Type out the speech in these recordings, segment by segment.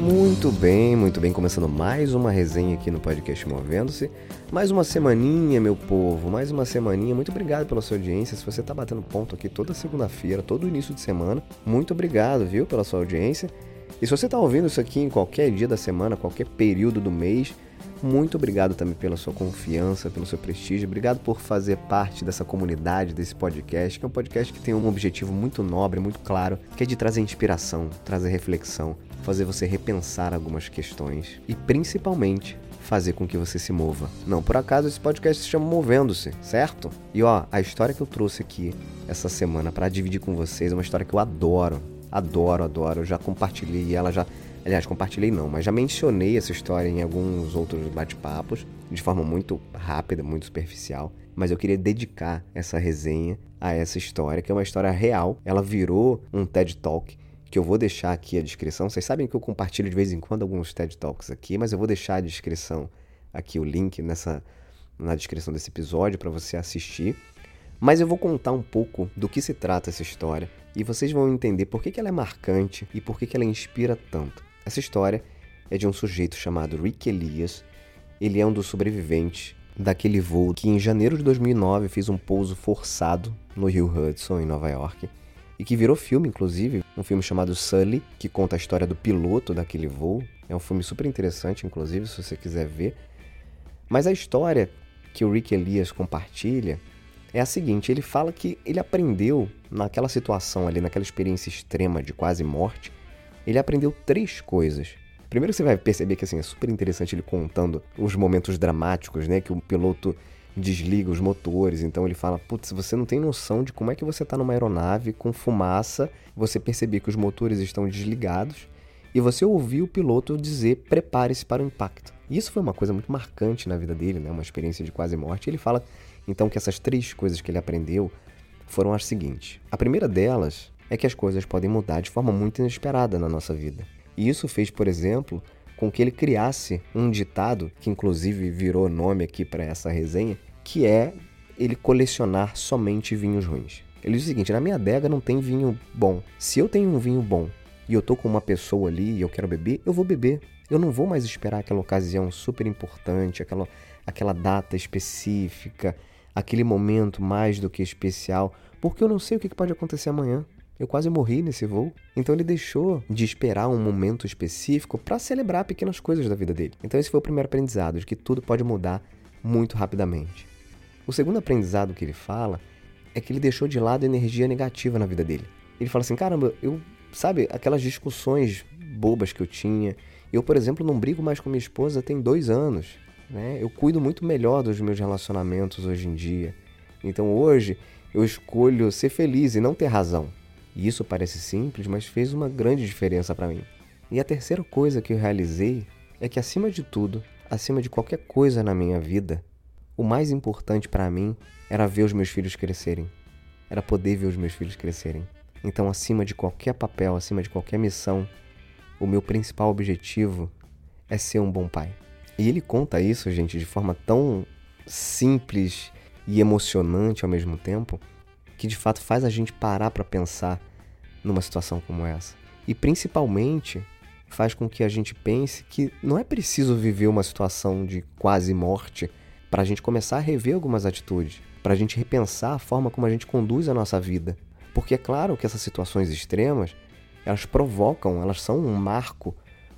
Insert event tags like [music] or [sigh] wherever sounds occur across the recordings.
Muito bem, muito bem. Começando mais uma resenha aqui no podcast Movendo-se. Mais uma semaninha, meu povo. Mais uma semaninha. Muito obrigado pela sua audiência. Se você está batendo ponto aqui toda segunda-feira, todo início de semana, muito obrigado, viu, pela sua audiência. E se você está ouvindo isso aqui em qualquer dia da semana, qualquer período do mês, muito obrigado também pela sua confiança, pelo seu prestígio. Obrigado por fazer parte dessa comunidade, desse podcast, que é um podcast que tem um objetivo muito nobre, muito claro, que é de trazer inspiração, trazer reflexão, fazer você repensar algumas questões e principalmente fazer com que você se mova. Não, por acaso esse podcast se chama Movendo-se, certo? E ó, a história que eu trouxe aqui essa semana para dividir com vocês é uma história que eu adoro. Adoro, adoro. Eu já compartilhei ela já Aliás, compartilhei não, mas já mencionei essa história em alguns outros bate-papos, de forma muito rápida, muito superficial. Mas eu queria dedicar essa resenha a essa história, que é uma história real. Ela virou um TED Talk que eu vou deixar aqui a descrição. Vocês sabem que eu compartilho de vez em quando alguns TED Talks aqui, mas eu vou deixar a descrição aqui o link nessa na descrição desse episódio para você assistir. Mas eu vou contar um pouco do que se trata essa história e vocês vão entender por que, que ela é marcante e por que, que ela inspira tanto. Essa história é de um sujeito chamado Rick Elias. Ele é um dos sobreviventes daquele voo que em janeiro de 2009 fez um pouso forçado no Rio Hudson, em Nova York e que virou filme, inclusive, um filme chamado Sully, que conta a história do piloto daquele voo. É um filme super interessante, inclusive, se você quiser ver. Mas a história que o Rick Elias compartilha é a seguinte: ele fala que ele aprendeu naquela situação ali, naquela experiência extrema de quase morte, ele aprendeu três coisas. Primeiro você vai perceber que assim é super interessante ele contando os momentos dramáticos, né, que o piloto desliga os motores. Então ele fala: Putz, você não tem noção de como é que você está numa aeronave com fumaça, você perceber que os motores estão desligados e você ouvir o piloto dizer: Prepare-se para o impacto. E isso foi uma coisa muito marcante na vida dele, né? uma experiência de quase morte. Ele fala então que essas três coisas que ele aprendeu foram as seguintes: a primeira delas é que as coisas podem mudar de forma muito inesperada na nossa vida. E isso fez, por exemplo, com que ele criasse um ditado, que inclusive virou nome aqui para essa resenha, que é ele colecionar somente vinhos ruins. Ele diz o seguinte: na minha adega não tem vinho bom. Se eu tenho um vinho bom e eu tô com uma pessoa ali e eu quero beber, eu vou beber. Eu não vou mais esperar aquela ocasião super importante, aquela, aquela data específica, aquele momento mais do que especial, porque eu não sei o que pode acontecer amanhã. Eu quase morri nesse voo. Então ele deixou de esperar um momento específico para celebrar pequenas coisas da vida dele. Então esse foi o primeiro aprendizado, de que tudo pode mudar muito rapidamente. O segundo aprendizado que ele fala é que ele deixou de lado energia negativa na vida dele. Ele fala assim: caramba, eu, sabe, aquelas discussões bobas que eu tinha. Eu, por exemplo, não brigo mais com minha esposa tem dois anos. Né? Eu cuido muito melhor dos meus relacionamentos hoje em dia. Então hoje eu escolho ser feliz e não ter razão. E isso parece simples, mas fez uma grande diferença para mim. E a terceira coisa que eu realizei é que, acima de tudo, acima de qualquer coisa na minha vida, o mais importante para mim era ver os meus filhos crescerem. Era poder ver os meus filhos crescerem. Então, acima de qualquer papel, acima de qualquer missão, o meu principal objetivo é ser um bom pai. E ele conta isso, gente, de forma tão simples e emocionante ao mesmo tempo, que de fato faz a gente parar para pensar numa situação como essa. E principalmente faz com que a gente pense que não é preciso viver uma situação de quase morte para a gente começar a rever algumas atitudes, para a gente repensar a forma como a gente conduz a nossa vida. Porque é claro que essas situações extremas, elas provocam, elas são um marco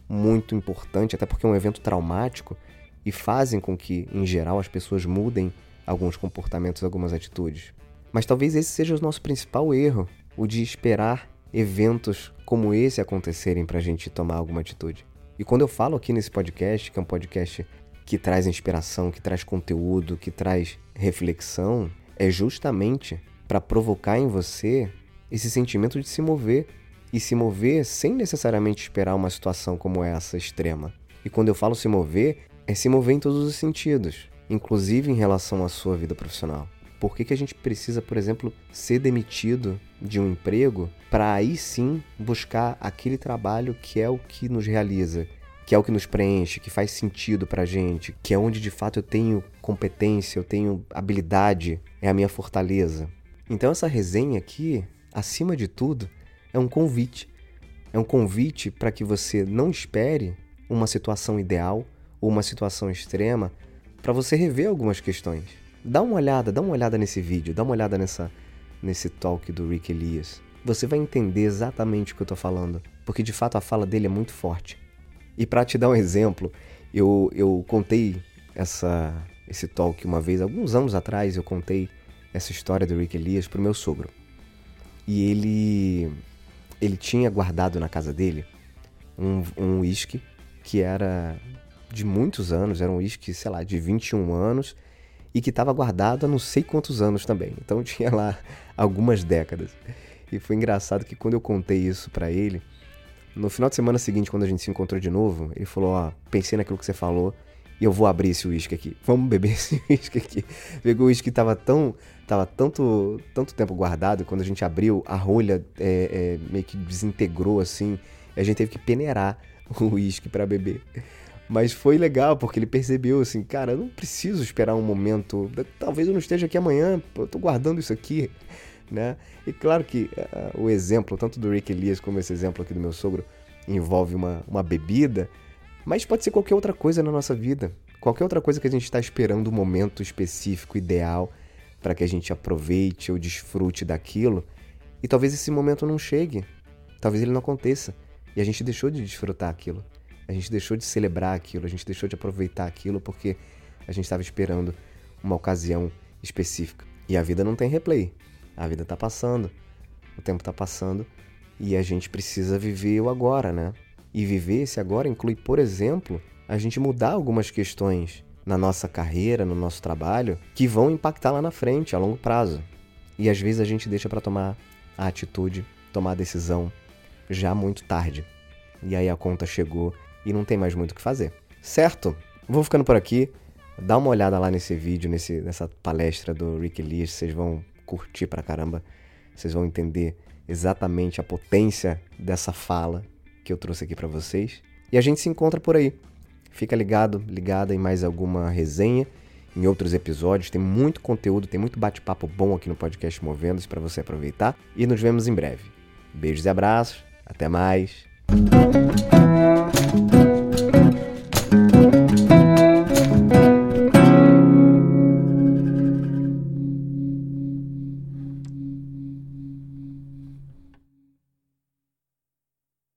muito importante, até porque é um evento traumático e fazem com que, em geral, as pessoas mudem alguns comportamentos, algumas atitudes. Mas talvez esse seja o nosso principal erro, o de esperar eventos como esse acontecerem para a gente tomar alguma atitude. E quando eu falo aqui nesse podcast, que é um podcast que traz inspiração, que traz conteúdo, que traz reflexão, é justamente para provocar em você esse sentimento de se mover e se mover sem necessariamente esperar uma situação como essa extrema. E quando eu falo se mover, é se mover em todos os sentidos, inclusive em relação à sua vida profissional. Por que, que a gente precisa, por exemplo, ser demitido de um emprego para aí sim buscar aquele trabalho que é o que nos realiza, que é o que nos preenche, que faz sentido pra gente, que é onde de fato eu tenho competência, eu tenho habilidade, é a minha fortaleza. Então essa resenha aqui, acima de tudo, é um convite. É um convite para que você não espere uma situação ideal ou uma situação extrema para você rever algumas questões. Dá uma olhada, dá uma olhada nesse vídeo, dá uma olhada nessa, nesse talk do Rick Elias. Você vai entender exatamente o que eu tô falando, porque de fato a fala dele é muito forte. E para te dar um exemplo, eu, eu contei essa, esse talk uma vez, alguns anos atrás, eu contei essa história do Rick Elias pro meu sogro. E ele, ele tinha guardado na casa dele um, um whisky que era de muitos anos, era um whisky, sei lá, de 21 anos, e que estava guardado há não sei quantos anos também. Então [laughs] tinha lá algumas décadas. E foi engraçado que quando eu contei isso para ele, no final de semana seguinte, quando a gente se encontrou de novo, ele falou: Ó, oh, pensei naquilo que você falou e eu vou abrir esse uísque aqui. [laughs] Vamos beber esse [laughs] uísque aqui. Pegou o uísque que tava tão. Tava tanto, tanto tempo guardado, quando a gente abriu, a rolha é, é, meio que desintegrou assim. A gente teve que peneirar o uísque para beber. Mas foi legal, porque ele percebeu assim, cara, eu não preciso esperar um momento. Talvez eu não esteja aqui amanhã, eu tô guardando isso aqui, [laughs] né? E claro que uh, o exemplo, tanto do Rick Elias como esse exemplo aqui do meu sogro, envolve uma, uma bebida, mas pode ser qualquer outra coisa na nossa vida. Qualquer outra coisa que a gente está esperando um momento específico, ideal, para que a gente aproveite ou desfrute daquilo. E talvez esse momento não chegue. Talvez ele não aconteça. E a gente deixou de desfrutar aquilo. A gente deixou de celebrar aquilo, a gente deixou de aproveitar aquilo porque a gente estava esperando uma ocasião específica. E a vida não tem replay. A vida está passando, o tempo está passando e a gente precisa viver o agora, né? E viver esse agora inclui, por exemplo, a gente mudar algumas questões na nossa carreira, no nosso trabalho, que vão impactar lá na frente, a longo prazo. E às vezes a gente deixa para tomar a atitude, tomar a decisão já muito tarde. E aí a conta chegou e não tem mais muito o que fazer. Certo? Vou ficando por aqui. Dá uma olhada lá nesse vídeo, nesse, nessa palestra do Rick Elias, vocês vão curtir pra caramba. Vocês vão entender exatamente a potência dessa fala que eu trouxe aqui para vocês. E a gente se encontra por aí. Fica ligado, ligada em mais alguma resenha, em outros episódios. Tem muito conteúdo, tem muito bate-papo bom aqui no podcast Movendo-se para você aproveitar. E nos vemos em breve. Beijos e abraços. Até mais.